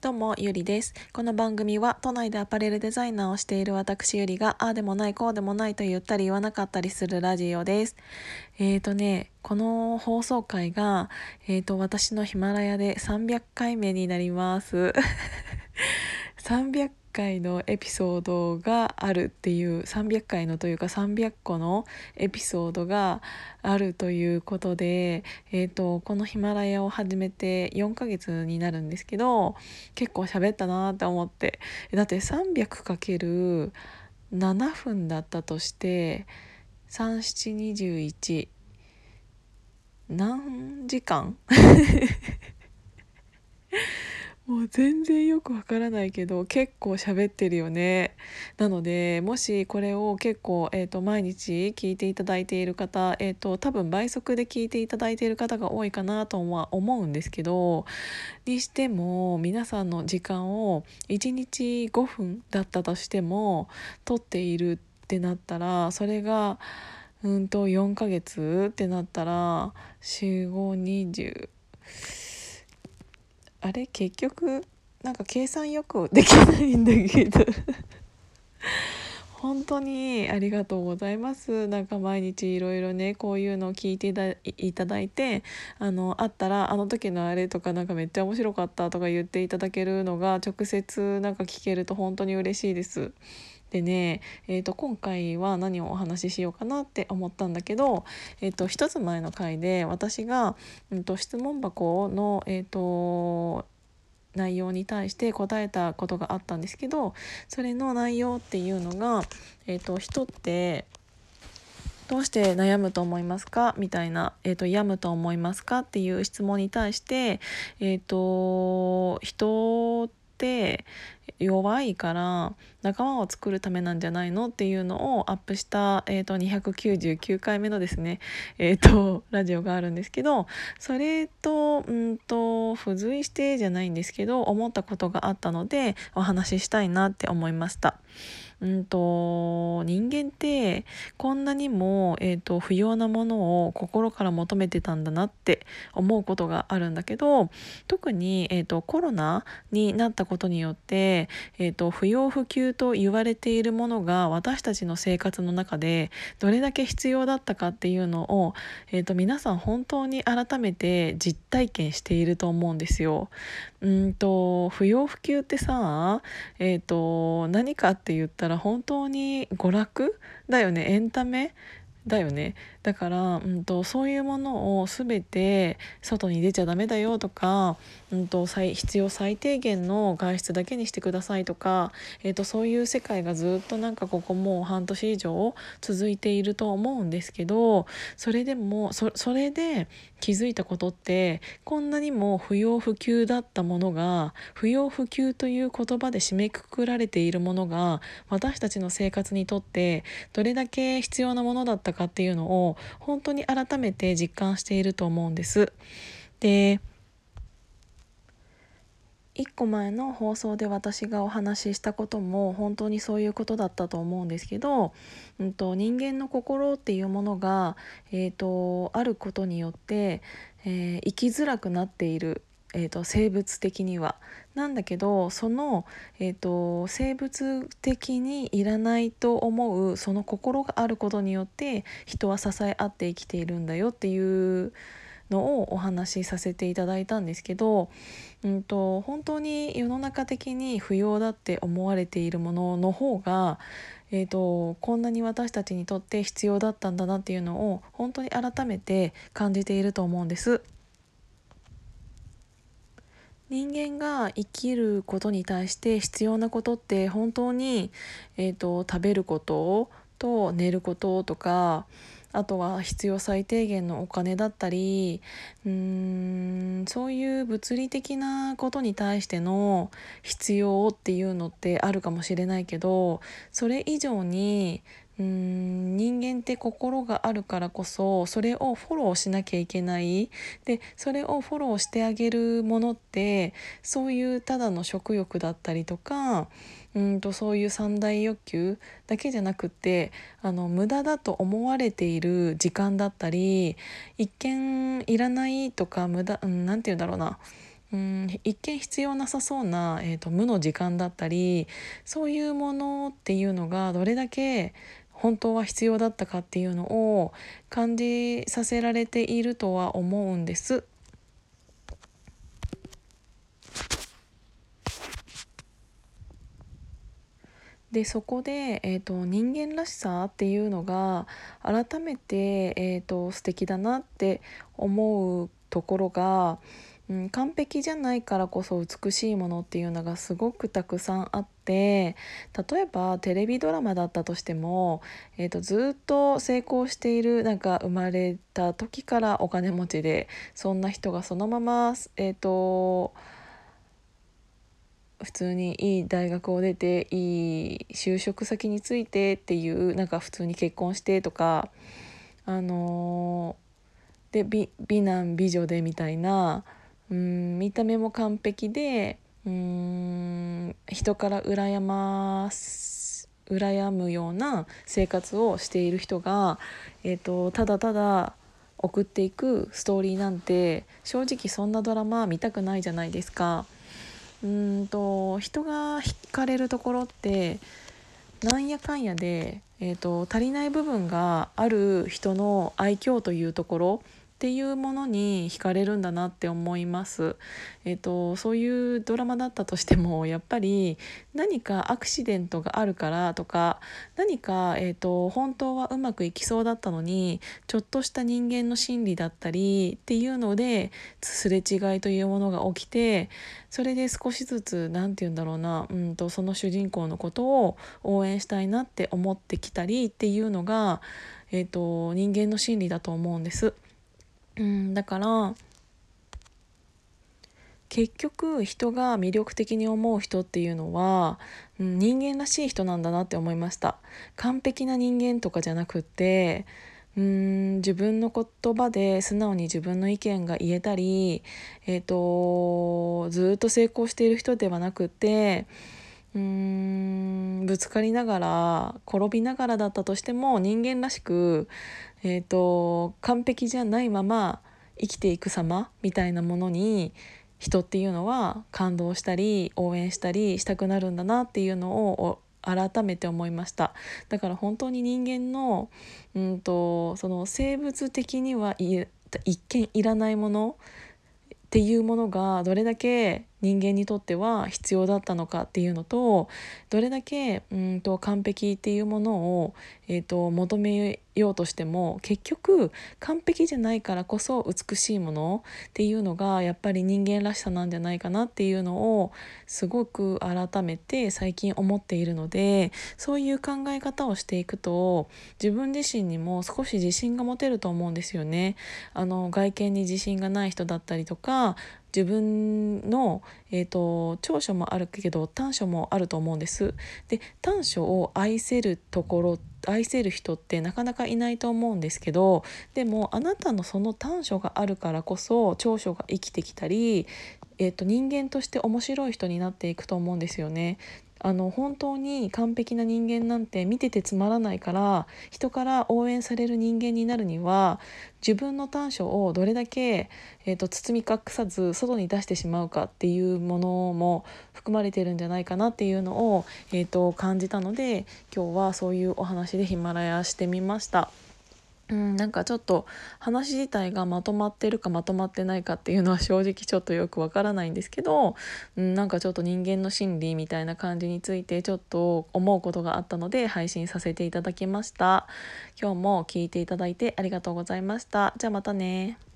どうも、ゆりです。この番組は都内でアパレルデザイナーをしている私ゆりが、ああでもない、こうでもないと言ったり言わなかったりするラジオです。えーとね、この放送回が、えーと、私のヒマラヤで300回目になります。300回のエピソードがあるっていう300回のというか300個のエピソードがあるということで、えーと、このヒマラヤを始めて4ヶ月になるんですけど結構喋ったなって思って。だって 300×7 分だったとして3721何時間？もう全然よくわからないけど結構喋ってるよねなのでもしこれを結構、えーと、毎日聞いていただいている方、えーと、多分倍速で聞いていただいている方が多いかなとは思うんですけどにしても皆さんの時間を1日5分だったとしても取っているってなったらそれがうんと4ヶ月ってなったら4520。あれ結局なんか計算よくできないんだけど本当にありがとうございますなんか毎日いろいろねこういうのを聞いていただいてあのあったらあの時のあれとかなんかめっちゃ面白かったとか言っていただけるのが直接なんか聞けると本当に嬉しいです。でね、えー、と今回は何をお話ししようかなって思ったんだけど、えー、と一つ前の回で私が、うんと、質問箱の、えーと内容に対して答えたことがあったんですけどそれの内容っていうのが、えーと、人ってどうして悩むと思いますか？みたいな、えーと、病むと思いますか？っていう質問に対して、えーと人って弱いから仲間を作るためなんじゃないのっていうのをアップした、えーと、299回目のですね、えーと、ラジオがあるんですけどそれとうんと付随してじゃないんですけど思ったことがあったのでお話ししたいなって思いました。んと人間ってこんなにも、えーと、不要なものを心から求めてたんだなって思うことがあるんだけど特に、えーと、コロナになったことによって、えーと、不要不急と言われているものが私たちの生活の中でどれだけ必要だったかっていうのを、えー、と皆さん本当に改めて実体験していると思うんですよ。うんと不要不急ってさ、えー、と何かって言ったら本当に娯楽だよね。エンタメ。だよね。だから、うんと、そういうものを全て外に出ちゃダメだよとか、うんと、必要最低限の外出だけにしてくださいとか、えーと、そういう世界がずっとなんかここもう半年以上続いていると思うんですけどそれでもそそれで気づいたことってこんなにも不要不急だったものが不要不急という言葉で締めくくられているものが私たちの生活にとってどれだけ必要なものだったたかっていうのを本当に改めて実感していると思うんです。で1個前の放送で私がお話ししたことも本当にそういうことだったと思うんですけど、うんと、人間の心っていうものが、えーと、あることによって、えー、生きづらくなっているえーと、生物的には。なんだけどその、えーと、生物的にいらないと思うその心があることによって人は支え合って生きているんだよっていうのをお話しさせていただいたんですけど、うんと、本当に世の中的に不要だって思われているものの方がえーとこんなに私たちにとって必要だったんだなっていうのを本当に改めて感じていると思うんです。人間が生きることに対して必要なことって本当に、えーと、食べることと寝ることとかあとは必要最低限のお金だったりうーんそういう物理的なことに対しての必要っていうのってあるかもしれないけどそれ以上にうん人間って心があるからこそそれをフォローしなきゃいけない。でそれをフォローしてあげるものってそういうただの食欲だったりとかうんとそういう三大欲求だけじゃなくってあの無駄だと思われている時間だったり一見いらないとか無駄、うん、て言うんだろうな。うん一見必要なさそうな、えーと無の時間だったりそういうものっていうのがどれだけ本当は必要だったかっていうのを感じさせられているとは思うんです。でそこで、えーと、人間らしさっていうのが改めて、えーと、素敵だなって思うところが、うん、完璧じゃないからこそ美しいものっていうのがすごくたくさんあって例えばテレビドラマだったとしても、えーと、ずっと成功しているなんか生まれた時からお金持ちでそんな人がそのままえっ、ー、と普通にいい大学を出ていい就職先についてっていうなんか普通に結婚してとかあのー、で美美男美女でみたいなうん見た目も完璧でうん人から羨ま羨むような生活をしている人が、えーとただただ送っていくストーリーなんて正直そんなドラマ見たくないじゃないですか。うんと人が惹かれるところってなんやかんやで、えーと、足りない部分がある人の愛嬌というところっていうものに惹かれるんだなって思います。えーと、そういうドラマだったとしても やっぱり何かアクシデントがあるからとか何か、えーと、本当はうまくいきそうだったのにちょっとした人間の心理だったりっていうのですれ違いというものが起きてそれで少しずつ何て言うんだろうなうんとその主人公のことを応援したいなって思ってきたりっていうのが、えーと人間の心理だと思うんです。うん、だから結局人が魅力的に思う人っていうのは、うん、人間らしい人なんだなって思いました。完璧な人間とかじゃなくてうん自分の言葉で素直に自分の意見が言えたり、えーと、ずっと成功している人ではなくてうーんぶつかりながら転びながらだったとしても人間らしく、えーと、完璧じゃないまま生きていく様みたいなものに人っていうのは感動したり応援したりしたくなるんだなっていうのを改めて思いました。だから本当に人間のうんとその生物的には一見いらないものっていうものがどれだけ人間にとっては必要だったのかっていうのとどれだけうんと完璧っていうものを、えーと、求めようとしても結局完璧じゃないからこそ美しいものっていうのがやっぱり人間らしさなんじゃないかなっていうのをすごく改めて最近思っているのでそういう考え方をしていくと自分自身にも少し自信が持てると思うんですよね。あの外見に自信がない人だったりとか自分の、えーと、長所もあるけど短所もあると思うんです。で短所を愛せるところ愛せる人ってなかなかいないと思うんですけどでもあなたのその短所があるからこそ長所が生きてきたり、えーと人間として面白い人になっていくと思うんですよね。あの本当に完璧な人間なんて見ててつまらないから人から応援される人間になるには自分の短所をどれだけ、えーと、包み隠さず外に出してしまうかっていうものも含まれてるんじゃないかなっていうのを、えーと感じたので今日はそういうお話でヒマラヤしてみました。うん、なんかちょっと話自体がまとまってるかまとまってないかっていうのは正直ちょっとよくわからないんですけど、うん、なんかちょっと人間の心理みたいな感じについてちょっと思うことがあったので配信させていただきました。今日も聞いていただいてありがとうございました。じゃあまたね。